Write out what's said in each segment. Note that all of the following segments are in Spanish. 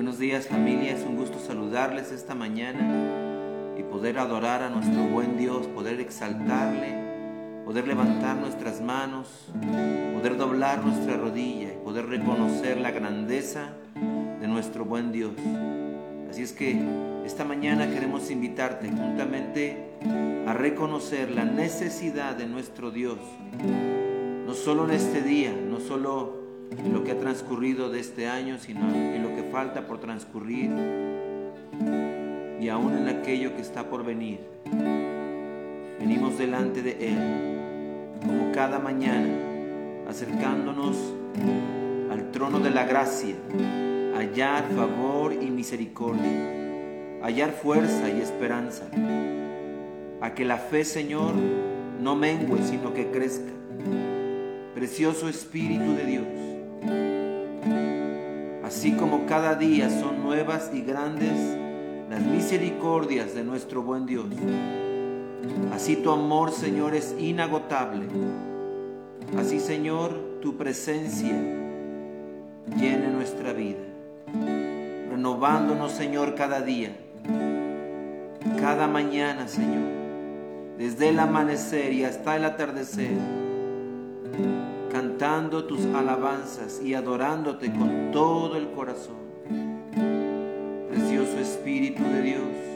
Buenos días familia, es un gusto saludarles esta mañana y poder adorar a nuestro buen Dios, poder exaltarle, poder levantar nuestras manos, poder doblar nuestra rodilla y poder reconocer la grandeza de nuestro buen Dios. Así es que esta mañana queremos invitarte juntamente a reconocer la necesidad de nuestro Dios, no solo en este día, no solo en lo que ha transcurrido de este año, sino en lo falta por transcurrir y aún en aquello que está por venir. Venimos delante de Él, como cada mañana, acercándonos al trono de la gracia hallar favor y misericordia, hallar fuerza y esperanza, a que la fe, Señor, no mengue, sino que crezca. Precioso Espíritu de Dios, así como cada día son nuevas y grandes las misericordias de nuestro buen Dios, así tu amor, Señor, es inagotable. Así, Señor, tu presencia llene nuestra vida. Renovándonos, Señor, cada día, cada mañana, Señor, desde el amanecer y hasta el atardecer, cantando tus alabanzas y adorándote con todo el corazón. Precioso Espíritu de Dios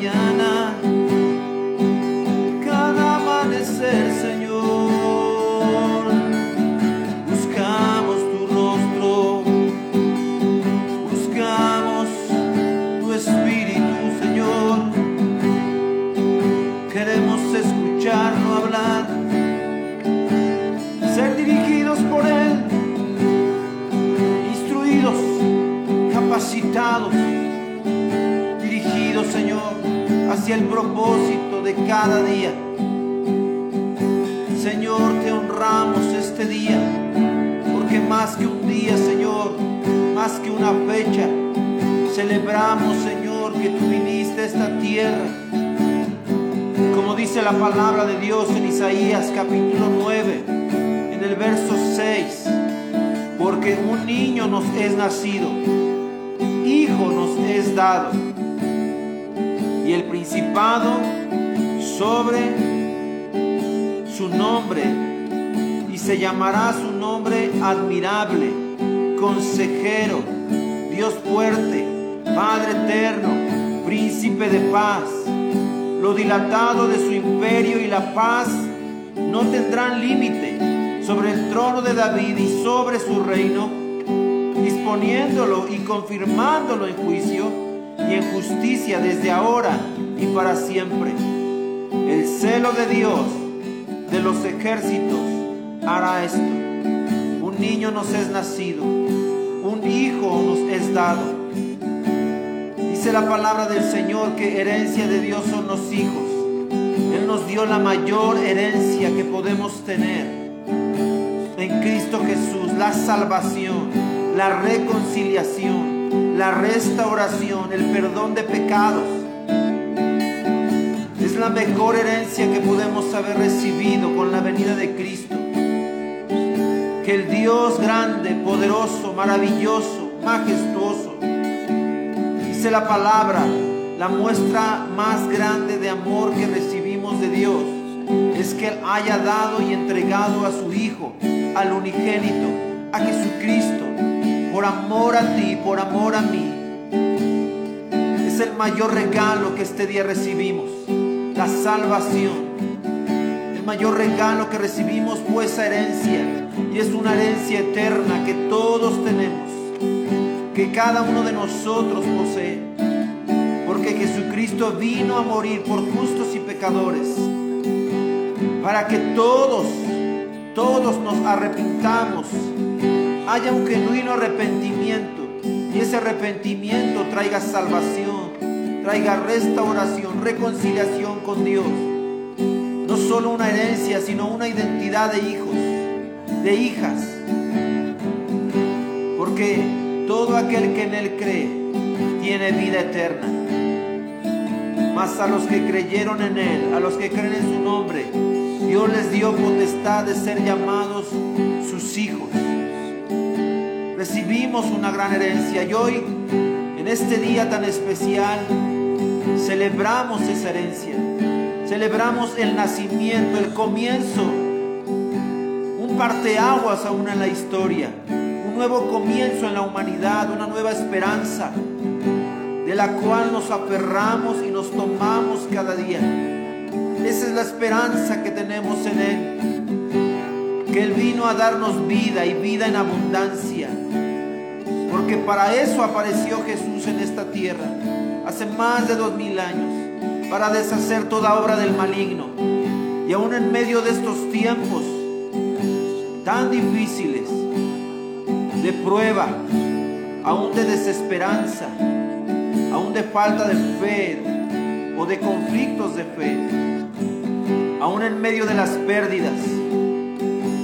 mañana. La palabra de Dios en Isaías capítulo 9, en el verso 6, porque un niño nos es nacido, hijo nos es dado, y el principado sobre su nombre y se llamará su nombre admirable, consejero, Dios fuerte, Padre eterno, príncipe de paz. Lo dilatado de su imperio y la paz no tendrán límite sobre el trono de David y sobre su reino, disponiéndolo y confirmándolo en juicio y en justicia desde ahora y para siempre. El celo de Dios de los ejércitos hará esto. Un niño nos es nacido, un hijo nos es dado. Dice la palabra del Señor que herencia de Dios son los hijos. Él nos dio la mayor herencia que podemos tener en Cristo Jesús, la salvación, la reconciliación, la restauración, el perdón de pecados la mejor herencia que podemos haber recibido con la venida de Cristo. Que el Dios grande, poderoso, maravilloso, majestuoso, dice la palabra, la muestra más grande de amor que recibimos de Dios es que Él haya dado y entregado a su Hijo, al unigénito, a Jesucristo, por amor a ti, por amor a mí. Es el mayor regalo que este día recibimos la salvación. El mayor regalo que recibimos fue esa herencia y es una herencia eterna que todos tenemos, que cada uno de nosotros posee, porque Jesucristo vino a morir por justos y pecadores, para que todos, todos nos arrepintamos, haya un genuino arrepentimiento y ese arrepentimiento traiga salvación traiga restauración, reconciliación con Dios. No solo una herencia, sino una identidad de hijos, de hijas. Porque todo aquel que en Él cree tiene vida eterna. Mas a los que creyeron en Él, a los que creen en su nombre, Dios les dio potestad de ser llamados sus hijos. Recibimos una gran herencia y hoy, en este día tan especial, Celebramos esa herencia. Celebramos el nacimiento, el comienzo. Un parteaguas aún en la historia. Nuevo comienzo en la humanidad, una nueva esperanza de la cual nos aferramos y nos tomamos cada día. Esa es la esperanza que tenemos en Él. Que Él vino a darnos vida y vida en abundancia. Porque para eso apareció Jesús en esta tierra hace más de dos mil años para deshacer toda obra del maligno. Y aún en medio de estos tiempos tan difíciles, de prueba, aún de desesperanza, aún de falta de fe o de conflictos de fe, aún en medio de las pérdidas,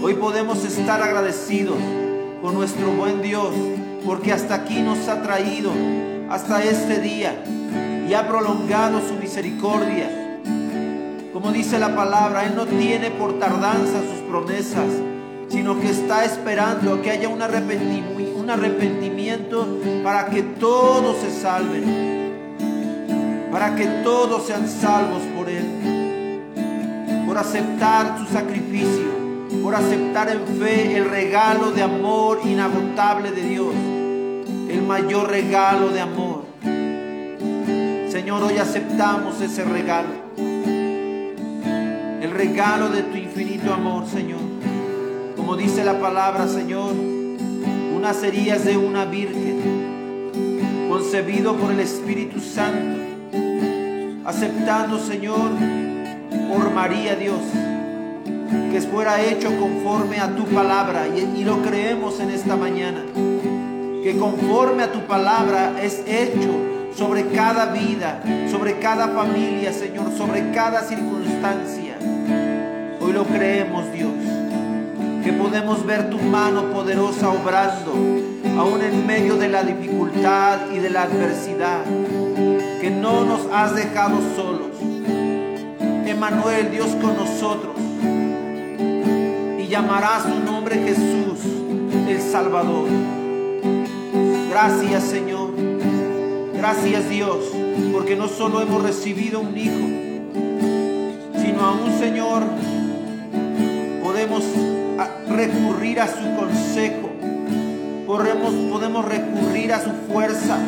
hoy podemos estar agradecidos con nuestro buen Dios porque hasta aquí nos ha traído hasta este día y ha prolongado su misericordia. Como dice la palabra, Él no tiene por tardanza sus promesas, sino que está esperando que haya un arrepentimiento, un arrepentimiento para que todos se salven, para que todos sean salvos por Él, por aceptar su sacrificio, por aceptar en fe el regalo de amor inagotable de Dios el mayor regalo de amor. Señor, hoy aceptamos ese regalo. El regalo de tu infinito amor, Señor. Como dice la palabra, Señor, tú nacerías de una virgen, concebido por el Espíritu Santo, aceptando, Señor, por María Dios, que fuera hecho conforme a tu palabra y, y lo creemos en esta mañana que conforme a tu palabra es hecho sobre cada vida, sobre cada familia, Señor, sobre cada circunstancia. Hoy lo creemos, que podemos ver tu mano poderosa obrando, aún en medio de la dificultad y de la adversidad, que no nos has dejado solos. Emanuel, Dios con nosotros, y llamará su nombre Jesús, el Salvador. Gracias, Señor. Gracias, Dios, porque no solo hemos recibido un hijo, sino a un Señor podemos recurrir a su consejo, podemos, podemos recurrir a su fuerza,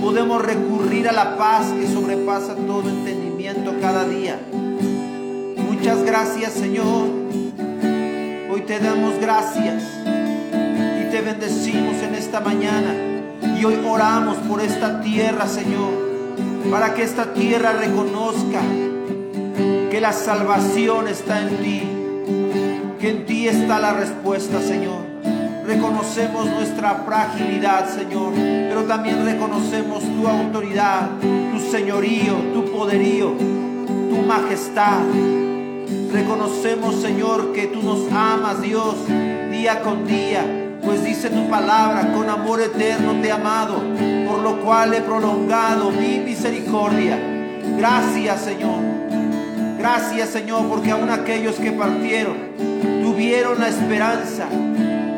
podemos recurrir a la paz que sobrepasa todo entendimiento cada día. Muchas gracias Señor, hoy te damos gracias y te bendecimos en esta mañana. Y hoy oramos por esta tierra Señor, para que esta tierra reconozca que la salvación está en ti que en ti está la respuesta, Señor. Reconocemos nuestra fragilidad, Señor, pero también reconocemos tu autoridad, tu señorío, tu poderío, tu majestad. Reconocemos, Señor, que tú nos amas, Dios, día con día, pues dice tu palabra, con amor eterno te he amado, por lo cual he prolongado mi misericordia. Gracias, Señor. Gracias, Señor, porque aún aquellos que partieron, tuvieron la esperanza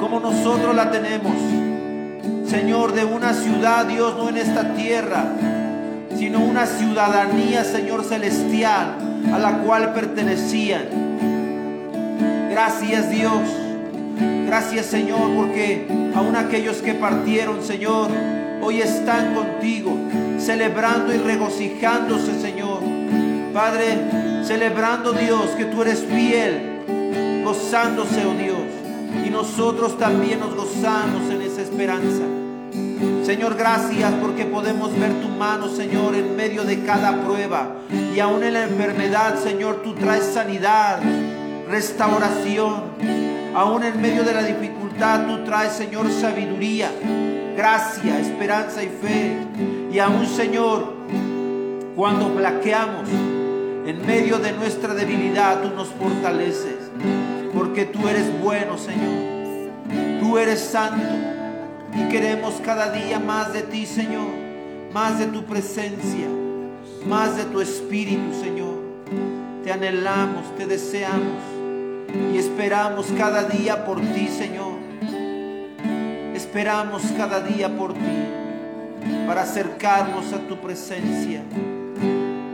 como nosotros la tenemos. Señor, de una ciudad, Dios, no en esta tierra, sino una ciudadanía, Señor celestial, a la cual pertenecían. Gracias, Dios. Gracias, Señor, porque aún aquellos que partieron, Señor, hoy están contigo, celebrando y regocijándose, Señor. Padre, celebrando, Dios, que tú eres fiel gozándose, oh Dios. Y nosotros también nos gozamos en esa esperanza. Señor, gracias porque podemos ver tu mano, Señor, en medio de cada prueba. Y aún en la enfermedad, Señor, tú traes sanidad, restauración. Aún en medio de la dificultad, tú traes, Señor, sabiduría, gracia, esperanza y fe. Y aún, Señor, cuando flaqueamos, en medio de nuestra debilidad, tú nos fortaleces porque tú eres bueno, Señor. Tú eres santo y queremos cada día más de ti, Señor, más de tu presencia, más de tu espíritu, Señor. Te anhelamos, te deseamos y esperamos cada día por ti, Señor. Esperamos cada día por ti para acercarnos a tu presencia,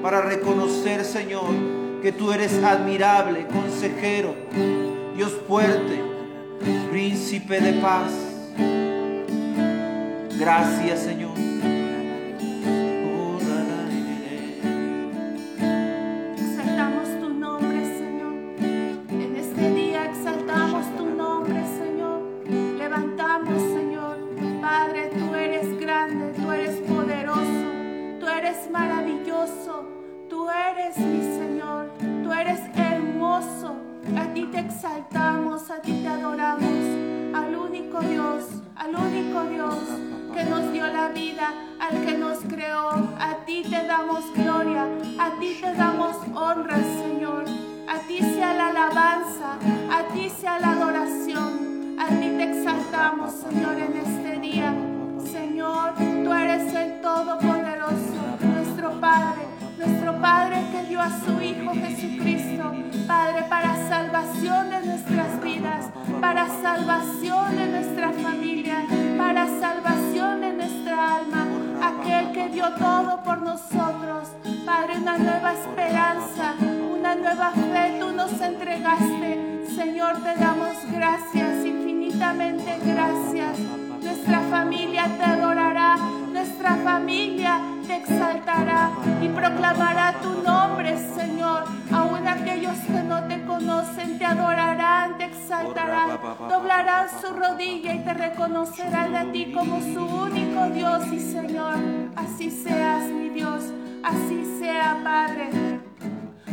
para reconocer, Señor, que tú eres admirable, consejero, Dios fuerte, príncipe de paz. Gracias Señor. Ti te exaltamos, a ti te adoramos, al único Dios, al único Dios que nos dio la vida, al que nos creó. A ti te damos gloria, a ti te damos honra, Señor. A ti sea la alabanza, a ti sea la adoración. A ti te exaltamos, Señor, en este día. Señor, tú eres el Todopoderoso, nuestro Padre nuestro Padre que dio a su Hijo Jesucristo, Padre, para salvación de nuestras vidas, para salvación de nuestra familia, para salvación de nuestra alma, aquel que dio todo por nosotros, Padre, una nueva esperanza, una nueva fe tú nos entregaste. Señor, te damos gracias, infinitamente gracias. Nuestra familia te adorará, nuestra familia te exaltará proclamará tu nombre, Señor. Aún aquellos que no te conocen te adorarán, te exaltarán, doblarán su rodilla y te reconocerán a ti como su único Dios y Señor. Así seas, mi Dios, así sea, Padre.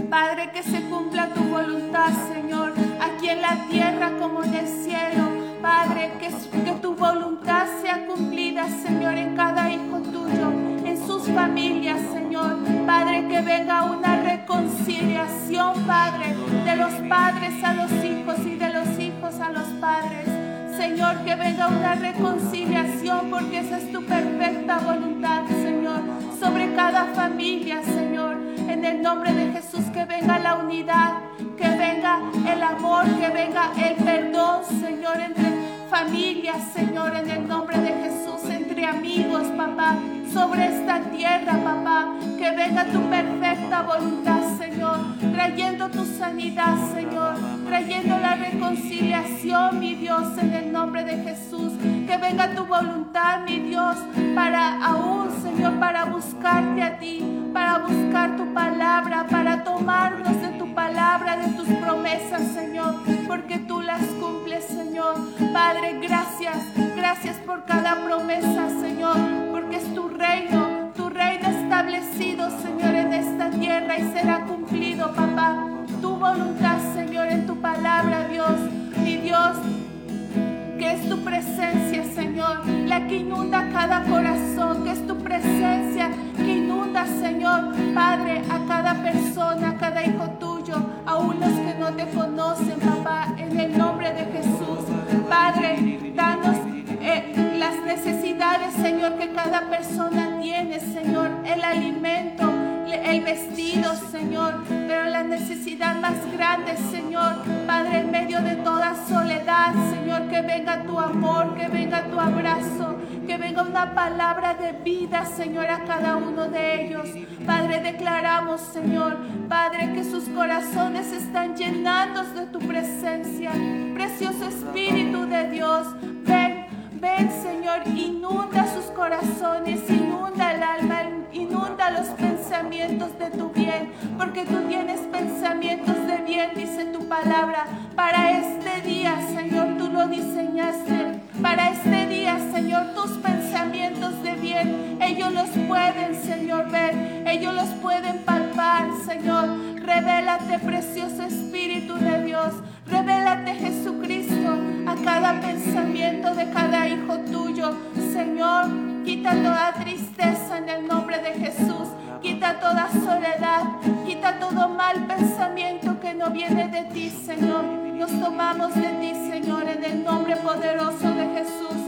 Padre, que se cumpla tu voluntad, Señor, aquí en la tierra como en el cielo. Padre, que, que tu voluntad sea cumplida, Señor, en cada hijo tuyo, familias, Señor. Padre, que venga una reconciliación, Padre, de los padres a los hijos y de los hijos a los padres. Señor, que venga una reconciliación porque esa es tu perfecta voluntad, Señor, sobre cada familia, Señor. En el nombre de Jesús, que venga la unidad, que venga el amor, que venga el perdón, Señor, entre familias, Señor, en el nombre de Jesús, amigos, papá, sobre esta tierra, papá, que venga tu perfecta voluntad, Señor, trayendo tu sanidad, Señor, trayendo la reconciliación, mi Dios, en el nombre de Jesús, que venga tu voluntad, mi Dios, para aún, Señor, para buscarte a ti, para buscar tu palabra, para tomarnos de tu palabra, de tus promesas, Señor, porque tú las cumples, Señor. Padre, gracias, gracias por cada promesa, Señor, porque es tu reino, tu reino establecido, Señor, en esta tierra y será cumplido, papá. Tu voluntad, Señor, en tu palabra, Dios, mi Dios, que es tu presencia, Señor, la que inunda cada corazón, Señor, Padre, a cada persona, a cada hijo tuyo, aún los que no te conocen, papá, en el nombre de Jesús. Padre, danos eh, las necesidades, Señor, que cada persona tiene, Señor, el alimento, el vestido, Señor, pero la necesidad más grande, Señor, Padre, en medio de toda soledad, Señor, que venga tu amor, que venga tu abrazo, que venga una palabra de vida, Señor, a cada uno de ellos. Padre, declaramos, Señor, Padre, que sus corazones están llenados de tu presencia. Precioso Espíritu de Dios, ven, ven, Señor, inunda sus corazones, inunda el alma, inunda los pensamientos de tu bien, porque tú tienes pensamientos de bien, dice tu palabra. Para este día, Señor, tú lo diseñaste. Ellos los pueden palpar, Señor. Revélate, precioso Espíritu de Dios. Revélate, Jesucristo, a cada pensamiento de cada hijo tuyo. Señor, quita toda tristeza en el nombre de Jesús. Quita toda soledad. Quita todo mal pensamiento que no viene de ti, Señor. Nos tomamos de ti, Señor, en el nombre poderoso de Jesús.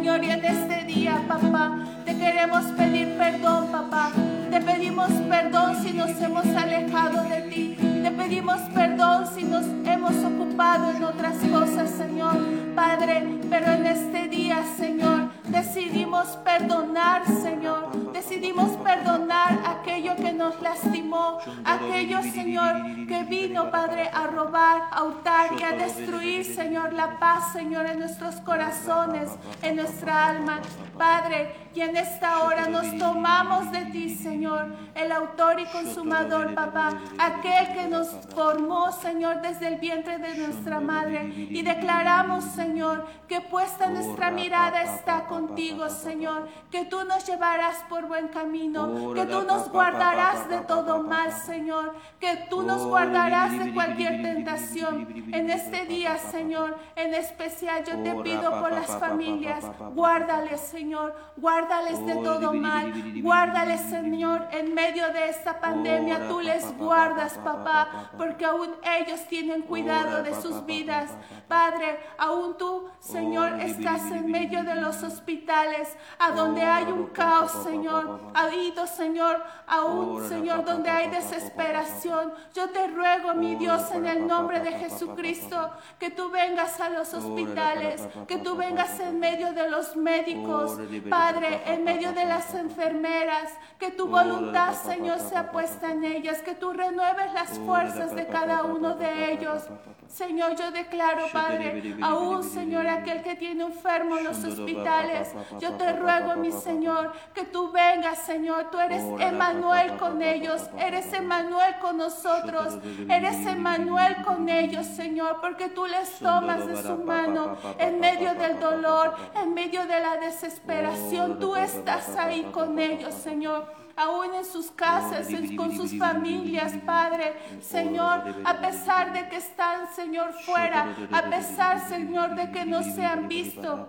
Señor, y en este día, papá, te queremos pedir perdón, papá. Te pedimos perdón si nos hemos alejado de ti. Te pedimos perdón si nos hemos ocupado en otras cosas, Señor. Padre, pero en este día, Señor, decidimos perdonar, Señor. Decidimos perdonar aquello que nos lastimó, aquello, Señor, que vino, Padre, a robar, a hurtar y a destruir, Señor, la paz, Señor, en nuestros corazones, en nuestra alma. Padre, y en esta hora nos tomamos de ti, Señor, el autor y consumador, papá, aquel que nos formó, Señor, desde el vientre de nuestra madre. Y declaramos, Señor, que puesta nuestra mirada está contigo, Señor, que tú nos llevarás por buen camino, que tú nos guardarás de todo mal, Señor, que tú nos guardarás de cualquier tentación. En este día, Señor, en especial yo te pido por las familias, guárdales, Señor, guárdales de todo mal, guárdales, Señor, en medio de esta pandemia, tú les guardas, papá, porque aún ellos tienen cuidado de sus vidas. Padre, aún tú, Señor, estás en medio de los hospitales, a donde hay un caos, Señor. Ha ido, Señor, aún, Señor, donde hay desesperación. Yo te ruego, mi Dios, en el nombre de Jesucristo, que tú vengas a los hospitales, que tú vengas en medio de los médicos, Padre, en medio de las enfermeras, que tu voluntad, Señor, sea puesta en ellas, que tú renueves las fuerzas de cada uno de ellos. Señor, yo declaro, Padre, aún, Señor, aquel que tiene enfermo en los hospitales, yo te ruego, mi Señor, que tú vengas, Señor, tú eres Emanuel con ellos, eres Emanuel con nosotros, eres Emanuel con ellos, Señor, porque tú les tomas de su mano en medio del dolor, en medio de la desesperación, tú estás ahí con ellos, Señor. Aún en sus casas, con sus familias, Padre. Señor, a pesar de que están, Señor, fuera, a pesar, Señor, de que no se han visto.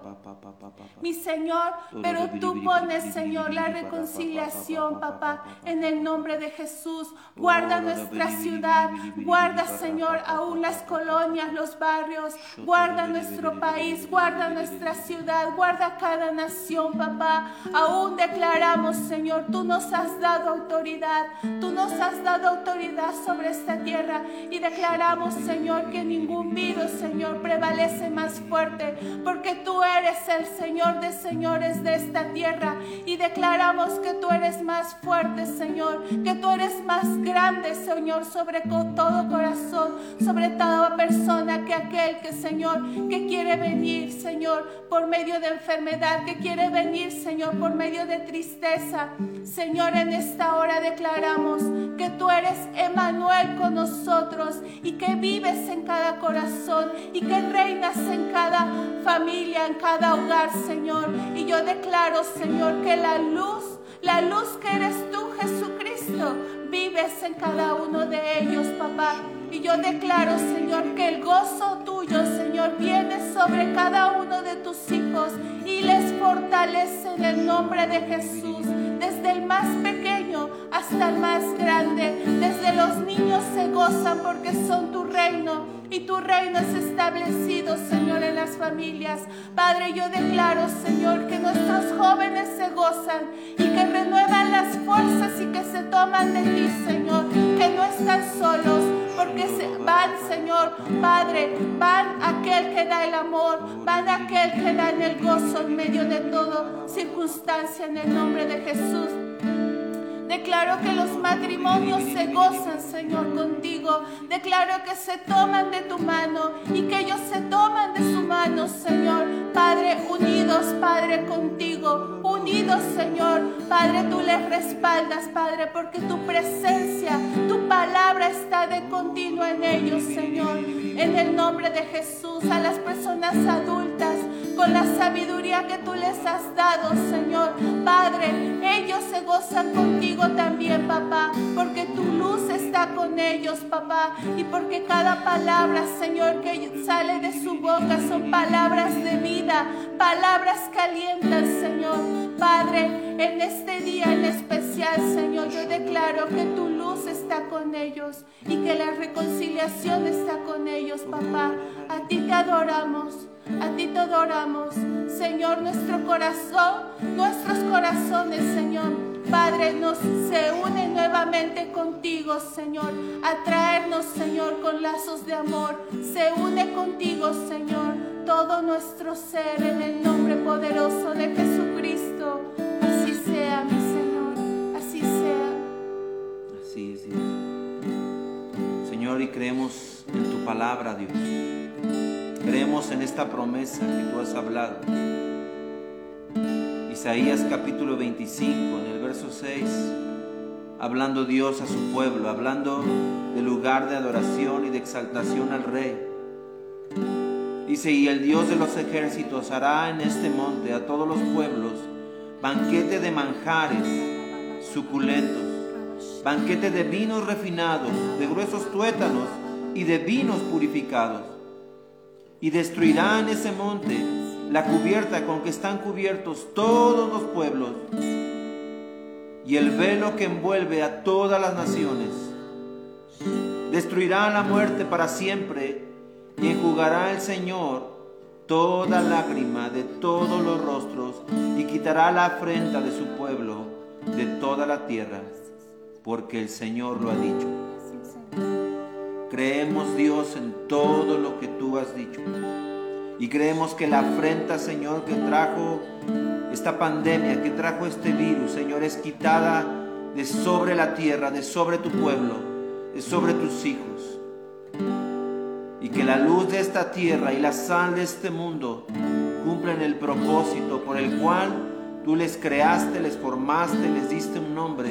Mi Señor, pero tú pones, Señor, la reconciliación, papá, en el nombre de Jesús. Guarda nuestra ciudad, guarda, Señor, aún las colonias, los barrios, guarda nuestro país, guarda nuestra ciudad, guarda cada nación, papá. Aún declaramos, Señor, tú nos has dado autoridad, tú nos has dado autoridad sobre esta tierra y declaramos, Señor, que ningún virus, Señor, prevalece más fuerte, porque tú eres el Señor de señores de esta tierra y declaramos que tú eres más fuerte, Señor, que tú eres más grande, Señor, sobre todo corazón, sobre toda persona que aquel que, Señor, que quiere venir, Señor, por medio de enfermedad, que quiere venir, Señor, por medio de tristeza. Señor, en esta hora declaramos que tú eres Emanuel con nosotros y que vives en cada corazón y que reinas en cada familia, en cada hogar, Señor. Y yo declaro, Señor, que la luz, la luz que eres tú, Jesucristo, vives en cada uno de ellos, papá. Y yo declaro, Señor, que el gozo tuyo, Señor, viene sobre cada uno de tus hijos y les fortalece en el nombre de Jesús más pequeño hasta el más grande. Desde los niños se gozan porque son tu reino y tu reino es establecido, Señor, en las familias. Padre, yo declaro, Señor, que nuestros jóvenes se gozan y que renuevan las fuerzas y que se toman de ti, Señor, que no están solos, porque van, Señor, Padre, van aquel que da el amor, van aquel que da el gozo en medio de todo circunstancia en el nombre de Jesús. Declaro que los matrimonios se gozan, Señor, contigo. Declaro que se toman de tu mano y que ellos se toman de su mano, Señor. Padre, unidos, Padre, contigo. Unidos, Señor. Padre, tú les respaldas, Padre, porque tu presencia, tu palabra está de continuo en ellos, Señor. En el nombre de Jesús, a las personas adultas, con la sabiduría que tú les has dado, Señor. Padre, ellos se gozan contigo también, papá, porque tu luz está con ellos, papá, y porque cada palabra, Señor, que sale de su boca son palabras de vida, palabras calientas, Señor. Padre, en este día en especial, Señor, yo declaro que tu luz está con ellos y que la reconciliación está con ellos, papá. A ti te adoramos. A ti te adoramos, Señor, nuestro corazón, nuestros corazones, Señor. Padre, nos se une nuevamente contigo, Señor, a traernos, Señor, con lazos de amor. Se une contigo, Señor, todo nuestro ser en el nombre poderoso de Jesucristo. Así sea, mi Señor, así sea. Así es, Señor, y creemos en tu palabra, Dios. Creemos en esta promesa que tú has hablado. Isaías capítulo 25, en el verso 6, hablando Dios a su pueblo, hablando del lugar de adoración y de exaltación al rey. Dice, y el Dios de los ejércitos hará en este monte a todos los pueblos banquete de manjares suculentos, banquete de vinos refinados, de gruesos tuétanos y de vinos purificados y destruirá en ese monte la cubierta con que están cubiertos todos los pueblos y el velo que envuelve a todas las naciones. Destruirá la muerte para siempre y enjugará el Señor toda lágrima de todos los rostros y quitará la afrenta de su pueblo de toda la tierra, porque el Señor lo ha dicho. Creemos, Dios, en todo lo que tú has dicho. Y creemos que la afrenta, Señor, que trajo esta pandemia, que trajo este virus, Señor, es quitada de sobre la tierra, de sobre tu pueblo, de sobre tus hijos. Y que la luz de esta tierra y la sal de este mundo cumplen el propósito por el cual tú les creaste, les formaste, les diste un nombre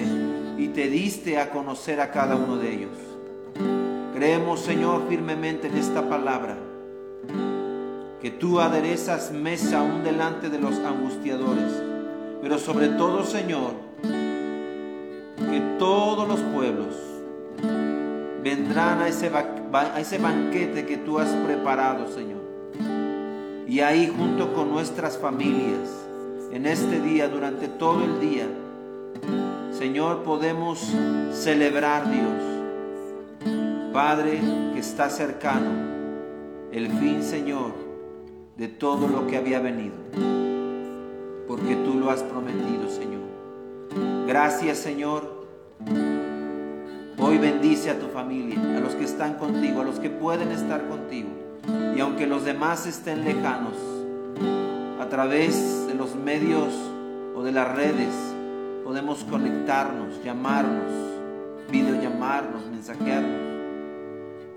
y te diste a conocer a cada uno de ellos. Creemos, Señor, firmemente en esta palabra, que tú aderezas mesa aún delante de los angustiadores, pero sobre todo, Señor, que todos los pueblos vendrán a ese, a ese banquete que tú has preparado, Señor. Y ahí junto con nuestras familias, en este día, durante todo el día, Señor, podemos celebrar, Dios. Padre, que está cercano, el fin, Señor, de todo lo que había venido. Porque tú lo has prometido, Señor. Gracias, Señor. Hoy bendice a tu familia, a los que están contigo, a los que pueden estar contigo. Y aunque los demás estén lejanos, a través de los medios o de las redes, podemos conectarnos, llamarnos, videollamarnos, mensajearnos.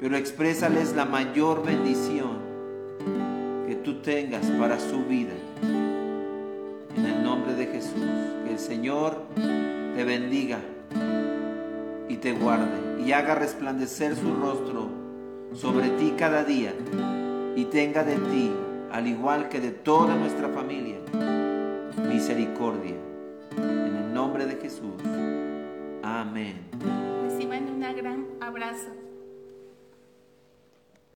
Pero exprésales la mayor bendición que tú tengas para su vida. En el nombre de Jesús, que el Señor te bendiga y te guarde y haga resplandecer su rostro sobre ti cada día y tenga de ti, al igual que de toda nuestra familia, misericordia. En el nombre de Jesús. Amén. Reciban un gran abrazo.